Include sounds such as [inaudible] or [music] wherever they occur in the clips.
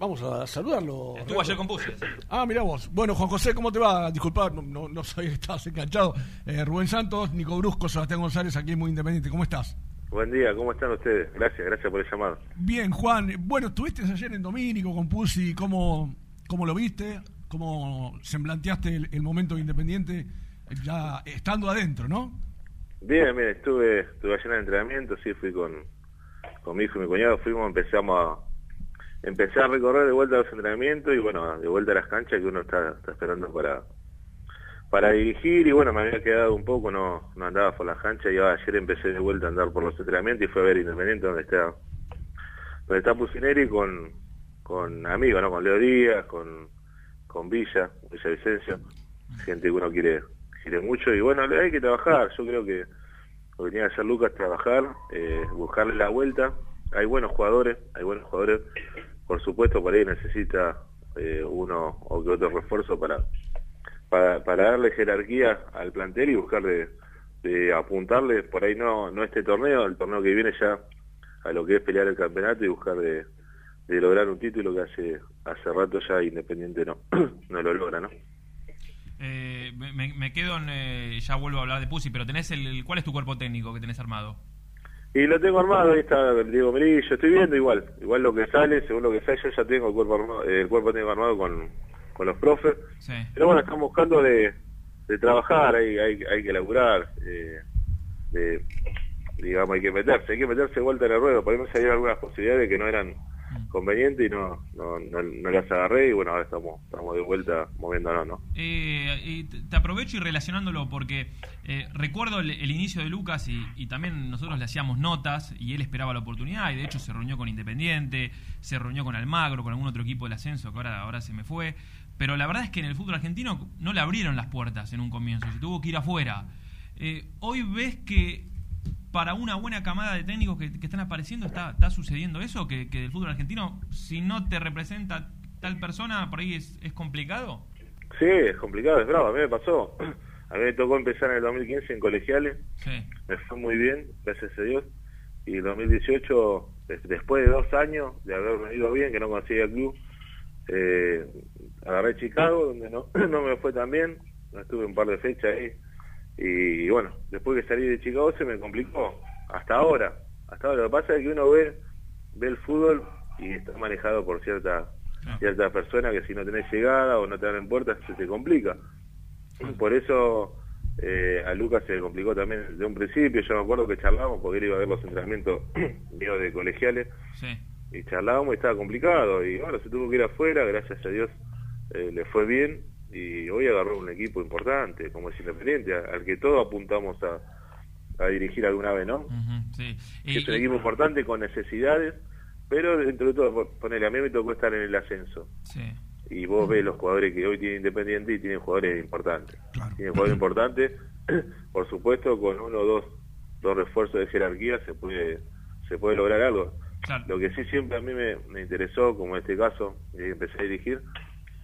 Vamos a saludarlo. Estuvo ayer con Pusi. Ah, mirá vos. Bueno, Juan José, ¿cómo te va? Disculpa, no, no, no sabía que [laughs] estabas enganchado. Eh, Rubén Santos, Nico Brusco, Sebastián González, aquí Muy Independiente. ¿Cómo estás? Buen día, ¿cómo están ustedes? Gracias, gracias por el llamado. Bien, Juan. Bueno, estuviste ayer en Domínico con Pusi. ¿Cómo, cómo lo viste? ¿Cómo semblanteaste el, el momento de Independiente ya estando adentro, no? Bien, bien, estuve, estuve ayer en el entrenamiento, sí, fui con, con mi hijo y mi cuñado, fuimos, empezamos a empecé a recorrer de vuelta a los entrenamientos y bueno, de vuelta a las canchas que uno está, está esperando para para dirigir y bueno, me había quedado un poco, no, no andaba por las canchas y ayer empecé de vuelta a andar por los entrenamientos y fue a ver Independiente donde está donde está Pusineri con, con amigos, ¿no? Con Leo Díaz, con, con Villa, Villa Vicencio, gente que uno quiere, quiere mucho y bueno, hay que trabajar, yo creo que lo que tiene que hacer Lucas es trabajar, eh, buscarle la vuelta, hay buenos jugadores, hay buenos jugadores, por supuesto por ahí necesita eh, uno o que otro refuerzo para, para, para darle jerarquía al plantel y buscar de, de, apuntarle, por ahí no, no este torneo, el torneo que viene ya a lo que es pelear el campeonato y buscar de, de lograr un título que hace hace rato ya Independiente no, [clears throat] no lo logra, ¿no? Eh, me, me, quedo en, eh, ya vuelvo a hablar de Pusi, pero tenés el, ¿cuál es tu cuerpo técnico que tenés armado? Y lo tengo armado, ahí está Diego Melillo, estoy viendo igual, igual lo que sale, según lo que sale, yo ya tengo el cuerpo armado, el cuerpo tengo armado con, con los profes, sí. pero bueno, estamos buscando de, de trabajar, hay, hay, hay que laburar, eh, de, digamos, hay que meterse, hay que meterse de vuelta en el ruedo, por ahí me salieron algunas posibilidades que no eran conveniente y no, no, no, no, las agarré y bueno, ahora estamos, estamos de vuelta moviéndonos, ¿no? Eh, te aprovecho y relacionándolo porque eh, recuerdo el, inicio de Lucas y, y, también nosotros le hacíamos notas y él esperaba la oportunidad y de hecho se reunió con Independiente, se reunió con Almagro, con algún otro equipo del ascenso que ahora, ahora se me fue, pero la verdad es que en el fútbol argentino no le abrieron las puertas en un comienzo, se tuvo que ir afuera. Eh, hoy ves que para una buena camada de técnicos que, que están apareciendo está, está sucediendo eso, que, que, el fútbol argentino, si no te representa tal persona, por ahí es, es complicado. Sí, es complicado, es bravo, a mí me pasó. [clears throat] A mí me tocó empezar en el 2015 en colegiales, sí. me fue muy bien, gracias a Dios, y en 2018, después de dos años de haber venido bien, que no conseguía club, eh, agarré Chicago, donde no, [clears throat] no me fue tan bien, estuve un par de fechas ahí, y bueno, después que salí de Chicago se me complicó, hasta ahora, hasta ahora. Lo que pasa es que uno ve, ve el fútbol y está manejado por cierta, Ah. cierta persona que si no tenés llegada o no te abren puertas se te complica. Por eso eh, a Lucas se le complicó también desde un principio, yo me acuerdo que charlábamos porque él iba a ver los entrenamientos [clears throat] míos de colegiales Sí. y charlábamos y estaba complicado y bueno, se tuvo que ir afuera, gracias a Dios eh, le fue bien y hoy agarró un equipo importante como es Independiente, al que todos apuntamos a, a dirigir alguna vez, ¿no? Ujú, sí. Y- es un y- equipo importante con necesidades, pero dentro de todo, ponele, a mí me tocó estar en el ascenso sí. y vos ves los jugadores que hoy tiene Independiente y tienen jugadores importantes. Claro. Tienen jugadores importantes, [clears throat] por supuesto, con uno o dos, dos refuerzos de jerarquía se puede se puede lograr algo. Claro. Lo que sí siempre a mí me, me interesó, como en este caso, desde que empecé a dirigir,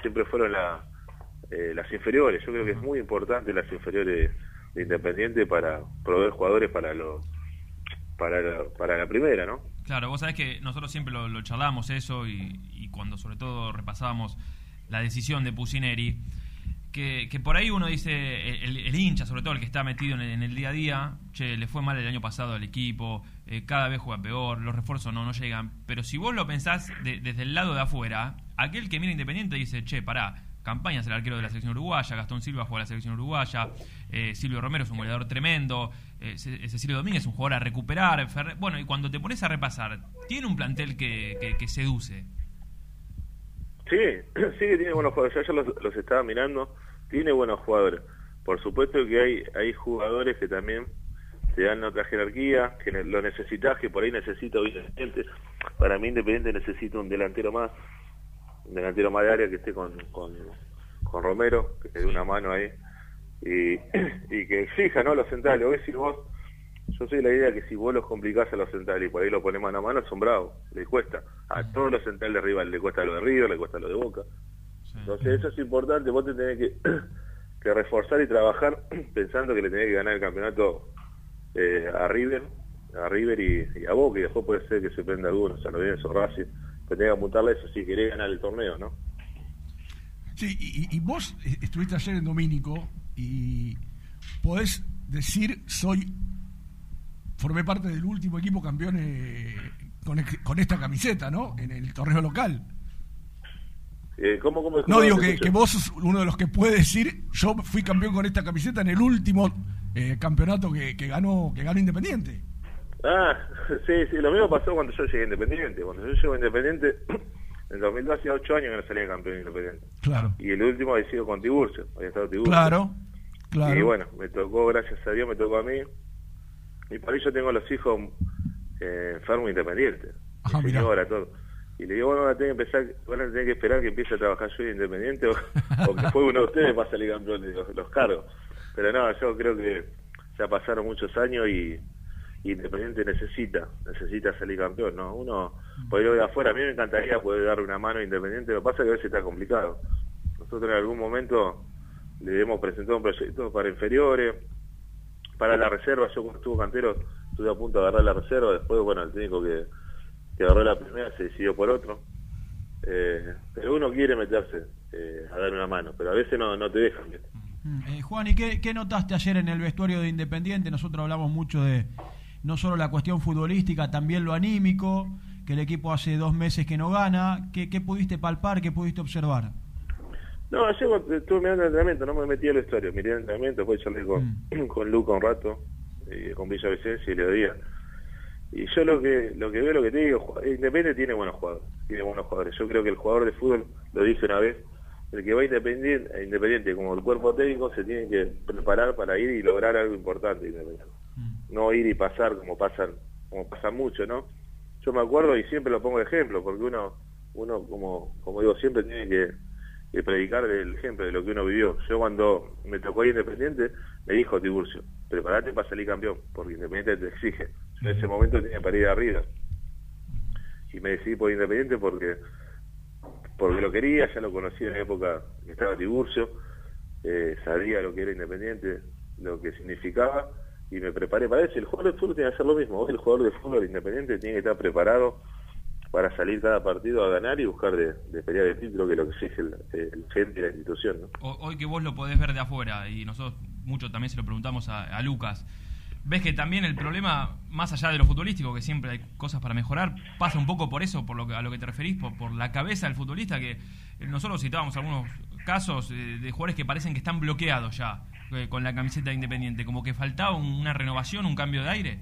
siempre fueron la, eh, las inferiores. Yo creo que es muy importante las inferiores de Independiente para proveer jugadores para los para la, para la primera, ¿no? Claro, vos sabés que nosotros siempre lo, charlábamos eso y, y cuando sobre todo repasábamos la decisión de Pusineri, que, que por ahí uno dice, el, el hincha sobre todo, el que está metido en el, en el día a día, che, le fue mal el año pasado al equipo, eh, cada vez juega peor, los refuerzos no, no llegan, pero si vos lo pensás de- desde el lado de afuera, aquel que mira Independiente dice, che, pará, Campaña es el arquero de la selección uruguaya, Gastón Silva juega a la selección uruguaya, eh, Silvio Romero es un goleador tremendo, eh, Ce- Cecilio Domínguez es un jugador a recuperar, bueno, y cuando te pones a repasar, tiene un plantel que, que, que seduce. Sí, [clears throat] sí que tiene buenos jugadores. Yo los, estaba mirando. Tiene buenos jugadores. Por supuesto que hay hay jugadores que también te dan otra jerarquía, que lo necesitas, que por ahí necesita Independiente. Para mí Independiente necesita un delantero más, un delantero más de área que esté con, con, con Romero, que te dé una mano ahí. Y, y que exija, ¿no? Los centrales. Hoy si vos, yo soy de la idea que si vos los complicás a los centrales y por ahí lo pones mano a mano, son bravos, les cuesta. A todos los centrales de River le cuesta lo de River, le cuesta lo de Boca. Entonces eso es importante, vos te tenés que, [clears throat] que reforzar y trabajar [clears throat] pensando que le tenés que ganar el campeonato eh, a River, a River y, y a Boca, y después puede ser que se prenda alguno, San Lorenzo, Racing, tenés que apuntarle eso si querés ganar el torneo, ¿no? Sí, y, y vos estuviste ayer en Domínico y podés decir, soy formé parte del último equipo campeón eh, con, con, esta camiseta, ¿no? En el torneo local. Eh, ¿cómo, cómo, no, digo que, que, vos sos uno de los que puede decir, yo fui campeón con esta camiseta en el último eh, campeonato que, que, ganó que ganó Independiente. Ah, [laughs] sí, sí, lo mismo pasó cuando yo llegué a Independiente. Cuando yo llegué a Independiente, [clears throat] en 2002 hacía 8 años que no salía campeón Independiente. Claro. Y el último había sido con Tiburcio, había estado Tiburcio. Claro, claro. Y bueno, me tocó, gracias a Dios, me tocó a mí. Y por eso tengo los hijos eh, enfermos independientes. Ah, señora, todo. Y le digo, bueno, van a tener que empezar, van a tener que esperar que empiece a trabajar yo independiente [laughs] o, o que fue uno de ustedes para salir campeón de los, los cargos. Pero no, yo creo que ya pasaron muchos años y, Independiente necesita, necesita salir campeón, ¿no? Uno, por ir de afuera, a mí me encantaría poder darle una mano a Independiente, lo que pasa es que a veces está complicado. Nosotros en algún momento le hemos presentado un proyecto para inferiores, para la reserva, yo cuando estuvo cantero estuve a punto de agarrar la reserva, después, bueno, el técnico que, que agarró la primera se decidió por otro. Eh, pero uno quiere meterse eh, a dar una mano, pero a veces no, no te dejan. Mm, eh, Juan, ¿y qué, qué notaste ayer en el vestuario de Independiente? Nosotros hablamos mucho de no solo la cuestión futbolística, también lo anímico, que el equipo hace dos meses que no gana. ¿Qué, qué pudiste palpar, qué pudiste observar? No, ayer estuve mirando el entrenamiento, no me metí al vestuario, miré el entrenamiento, después charlé con, mm. [clears throat] con Luca un rato, y con Villa Vicencio y Leodía. Y yo lo que lo que veo, lo que te digo, Independiente tiene buenos jugadores, tiene buenos jugadores. Yo creo que el jugador de fútbol, lo dije una vez, el que va independiente, independiente como el cuerpo técnico se tiene que preparar para ir y lograr algo importante mm. No ir y pasar como pasan, como pasa mucho, ¿no? Yo me acuerdo y siempre lo pongo de ejemplo, porque uno, uno como, como digo, siempre tiene que predicar el ejemplo de lo que uno vivió. Yo cuando me tocó ir Independiente, me dijo Tiburcio, prepárate para salir campeón, porque Independiente te exige. en ese momento tenía para ir arriba. Y me decidí por Independiente porque porque lo quería, ya lo conocía en la época que estaba Tiburcio, eh, sabía lo que era Independiente, lo que significaba, y me preparé para eso. El jugador de fútbol tiene que hacer lo mismo. el jugador de fútbol Independiente tiene que estar preparado para salir cada partido a ganar y buscar de, pelear el título, que es lo que exige el, el gente y la institución. Hoy que vos lo podés ver de afuera, y nosotros mucho también se lo preguntamos a, Lucas, ves que también el problema, más allá de lo futbolístico, que siempre hay cosas para mejorar, pasa un poco por eso, por lo que, a lo que te referís, por, la cabeza del futbolista, que eh, nosotros citábamos algunos casos de, de jugadores que parecen que están bloqueados ya eh, con la camiseta independiente, como que faltaba una renovación, un cambio de aire.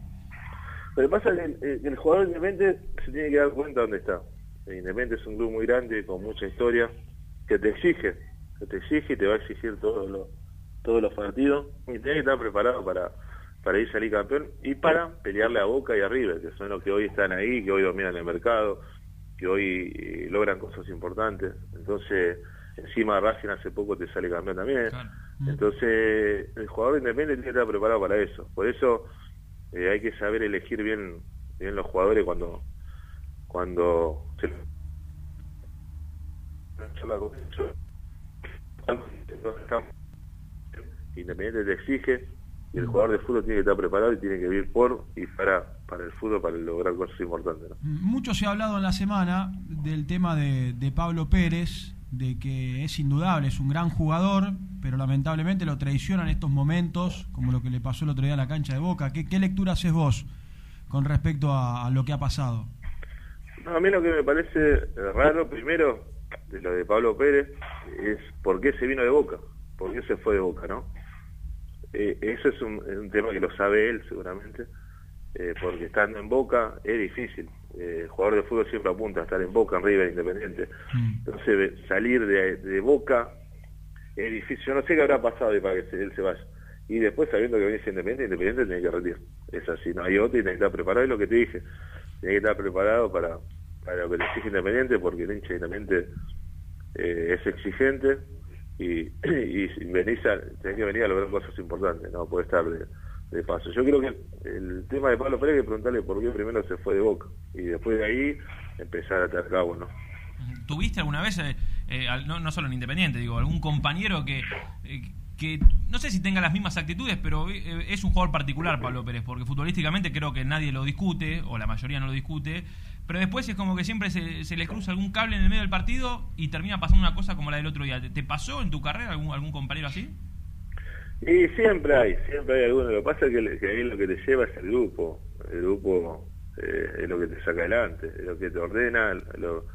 Lo que pasa es que el, jugador independiente se tiene que dar cuenta dónde está. El Independiente es un club muy grande, con mucha historia, que te exige, que te exige y te va a exigir todos los, todos los partidos. Y tiene que estar preparado para, para ir a salir campeón y para pelearle a Boca y arriba, que son los que hoy están ahí, que hoy dominan el mercado, que hoy eh, logran cosas importantes. Entonces, encima Racing hace poco te sale campeón también. Entonces, el jugador independiente tiene que estar preparado para eso. Por eso eh, hay que saber elegir bien bien los jugadores cuando cuando se Independiente te exige y el jugador de fútbol tiene que estar preparado y tiene que vivir por y para para el fútbol para lograr cosas importantes. Mucho se ha hablado en la semana del tema de, de Pablo Pérez, de que es indudable, es un gran jugador, pero lamentablemente lo traiciona en estos momentos, como lo que le pasó el otro día a la cancha de Boca. ¿Qué, qué lectura haces vos con respecto a, lo que ha pasado? a mí lo que me parece raro, primero, de lo de Pablo Pérez, es por qué se vino de Boca, por qué se fue de Boca, ¿no? Eh, eso es un, tema que lo sabe él seguramente, eh, porque estando en Boca es difícil. Eh, el jugador de fútbol siempre apunta a estar en Boca, en River, Independiente. Mm. Entonces, salir de, de Boca es difícil. Yo no sé qué habrá pasado para que él se vaya. Y después, sabiendo que viene independiente, independiente tiene que retirar. Es así, no hay otro y tiene que estar preparado. Es lo que te dije. Tiene que estar preparado para, para lo que le exige independiente, porque el hincha independiente eh, es exigente y, [clears throat] y venís a, tenés que venir a lograr cosas importantes, no puede estar de, de paso. Yo creo que el tema de Pablo Pérez hay que preguntarle por qué primero se fue de Boca y después de ahí empezar a atar cabo, ¿no? ¿Tuviste alguna vez eh, eh, no, solo en Independiente, digo, algún compañero que, eh, que no sé si tenga las mismas actitudes, pero eh, es un jugador particular Pablo Pérez, porque futbolísticamente creo que nadie lo discute, o la mayoría no lo discute, pero después es como que siempre se, se le cruza algún cable en el medio del partido y termina pasando una cosa como la del otro día. ¿Te, te pasó en tu carrera algún, algún compañero así? Y siempre hay, siempre hay alguno. Lo que pasa es que, que ahí lo que te lleva es el grupo. El grupo eh, es lo que te saca adelante, es lo que te ordena, lo,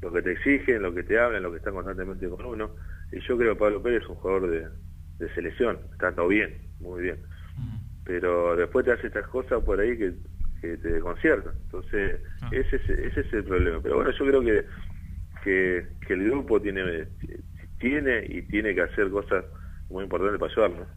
lo que te exigen, lo que te hablan, lo que están constantemente con uno. Y yo creo que Pablo Pérez es un jugador de, de selección, está todo bien, muy bien. Pero después te hace estas cosas por ahí que, que te desconciertan. Entonces, Ah. ese, es, ese es el problema. Pero bueno, yo creo que, que, que el grupo tiene, tiene y tiene que hacer cosas muy importantes para ayudarnos.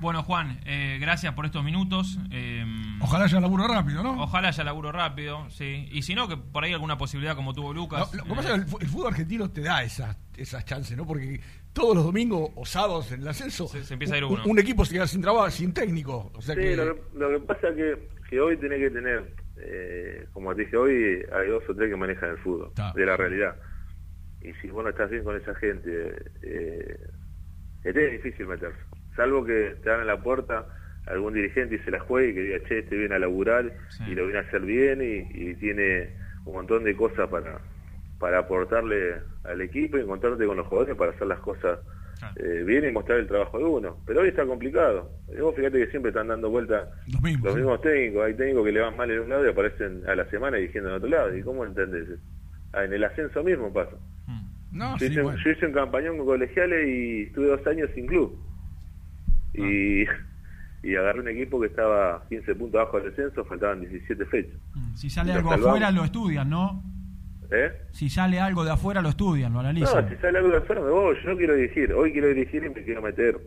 Bueno, Juan, eh, gracias por estos minutos. Eh, Ojalá haya laburo rápido, ¿no? Ojalá haya laburo rápido, sí. Y si no, que por ahí alguna posibilidad como tuvo Lucas. Lo, lo que pasa eh, es que el, fútbol argentino te da esas, esas chances, ¿no? Porque todos los domingos o sábados en el ascenso, Se- se empieza a ir un, uno. un equipo se queda sin trabajo, sin técnico. O sea Sí, que, lo que, lo que pasa es que, que hoy tenés que tener, eh, como te dije, hoy hay dos o tres que manejan el fútbol, Está. de la realidad. Y si vos no estás bien con esa gente, eh, es difícil meterse. Salvo que te abran la puerta algún dirigente y se la juegue y que diga, che, este viene a laburar Sí. y lo viene a hacer bien y, y tiene un montón de cosas para, para aportarle al equipo y encontrarte con los jugadores para hacer las cosas eh, bien y mostrar el trabajo de uno. Pero hoy está complicado. Y vos fíjate que siempre están dando vueltas Los mismos, los sí. mismos técnicos. Hay técnicos que le van mal en un lado y aparecen a la semana dirigiendo en otro lado. ¿Y cómo entendés? Ah, en el ascenso mismo pasa. No, yo, sí, hice, bueno. yo hice un campañón con colegiales y estuve dos años sin club. Y, Ah. [laughs] y agarré un equipo que estaba 15 puntos abajo del descenso, faltaban 17 fechas. Mm, Si sale algo salvamos. afuera, lo estudian, ¿no? ¿Eh? Si sale algo de afuera, lo estudian, lo No, analizan. si sale algo de afuera me voy. Yo no quiero dirigir. Hoy quiero dirigir y me quiero meter.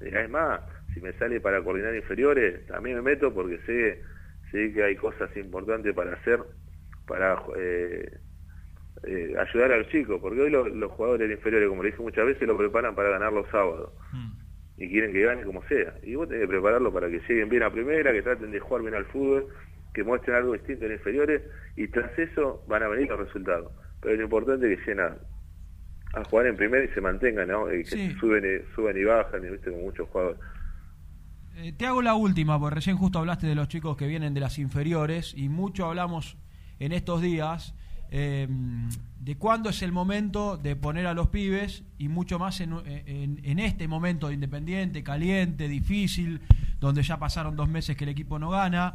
Es más, si me sale para coordinar inferiores, también me meto porque sé, sé que hay cosas importantes para hacer, para eh, eh, ayudar al chico. Porque hoy los, los jugadores inferiores, como le dije muchas veces, lo preparan para ganar los sábados. Mm. Y quieren que gane como sea. Y vos tenés que prepararlo para que lleguen bien a primera, que traten de jugar bien al fútbol, que muestren algo distinto en inferiores. Y tras eso van a venir los resultados. Pero lo importante es que lleguen a, a jugar en primera y se mantengan, ¿no? Y que Sí. suben, y, suben y bajan, y viste, con muchos jugadores. Eh, te hago la última, porque recién justo hablaste de los chicos que vienen de las inferiores y mucho hablamos en estos días eh, de cuándo es el momento de poner a los pibes y mucho más en, este momento de independiente, caliente, difícil, donde ya pasaron dos meses que el equipo no gana.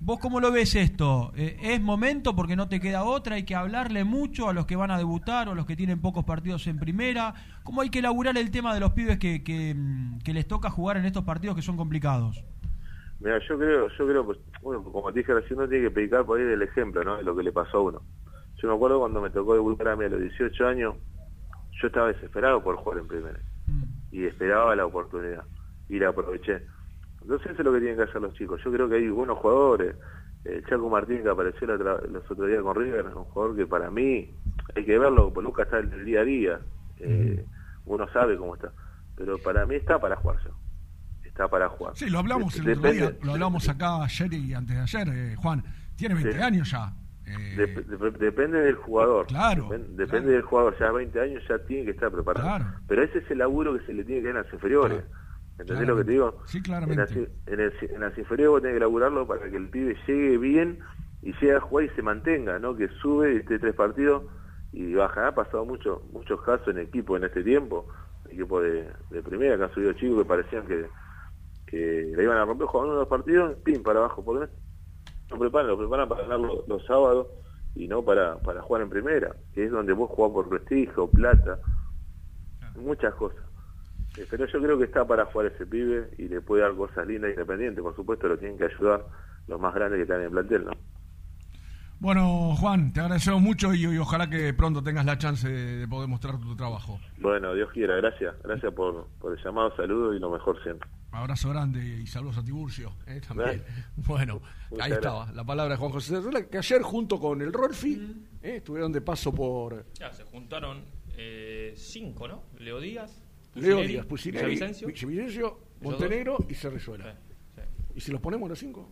¿Vos cómo lo ves esto? Eh, ¿Es momento porque no te queda otra? ¿Hay que hablarle mucho a los que van a debutar o a los que tienen pocos partidos en primera? ¿Cómo hay que elaborar el tema de los pibes que, mm, les toca jugar en estos partidos que son complicados? Mira, yo creo, yo creo, pues, como te dije recién, uno tiene que predicar por ahí del ejemplo, ¿no? De lo que le pasó a uno. Yo me acuerdo cuando me tocó debutar a mí a los 18 años, yo estaba desesperado por jugar en primera. Mm. y esperaba la oportunidad y la aproveché. Entonces eso es lo que tienen que hacer los chicos. Yo creo que hay buenos jugadores. El Chaco Martín que apareció la otra- los otros días con River es un jugador que para mí hay que verlo, porque Lucas está en el día a día. Eh, Uno sabe cómo está. Pero para mí está para jugar ya. Está para jugar. Sí, lo hablamos el otro día, lo hablamos acá ayer y antes de ayer, eh, Juan. Tiene 20 Sí. años ya. Eh, Dep- dep- depende del jugador. Claro, Depen- depende claro. del jugador. Ya a 20 años ya tiene que estar preparado. Claro. Pero ese es el laburo que se le tiene que dar en las inferiores. Claro. ¿Entendés lo que te digo? Sí, En claramente. las, en, el- en las inferiores vos tenés que laburarlo para que el pibe llegue bien y llegue a jugar y se mantenga, ¿no? Que sube y esté tres partidos y baja. Ha pasado mucho, muchos casos en equipo en este tiempo, equipo de, de primera que han subido chicos que parecían que, que le iban a romper jugando unos partidos, pim, para abajo. Porque no, lo preparan, lo preparan para ganar los, los sábados y no para, para jugar en primera, que es donde vos jugás por prestigio, plata, muchas cosas. Eh, Pero yo creo que está para jugar ese pibe y le puede dar cosas lindas e independientes. Por supuesto, lo tienen que ayudar los más grandes que están en el plantel, ¿no? Bueno, Juan, te agradecemos mucho y, y ojalá que pronto tengas la chance de, de poder mostrar tu trabajo. Bueno, Dios quiera, gracias. Gracias por, por el llamado, saludo y lo mejor siempre. Abrazo grande y saludos a Tiburcio eh, también. [laughs] Bueno, Muchas ahí gracias. estaba la palabra de Juan José Cerruela, que ayer junto con el Rolfi eh, estuvieron de paso por Ya, se juntaron eh, cinco, ¿no? Leo Díaz, Leo Díaz, Pusineri, Villavicencio. Villavicencio, Esos Montenegro y Cerrezuela. Sí, sí. ¿Y si los ponemos los cinco?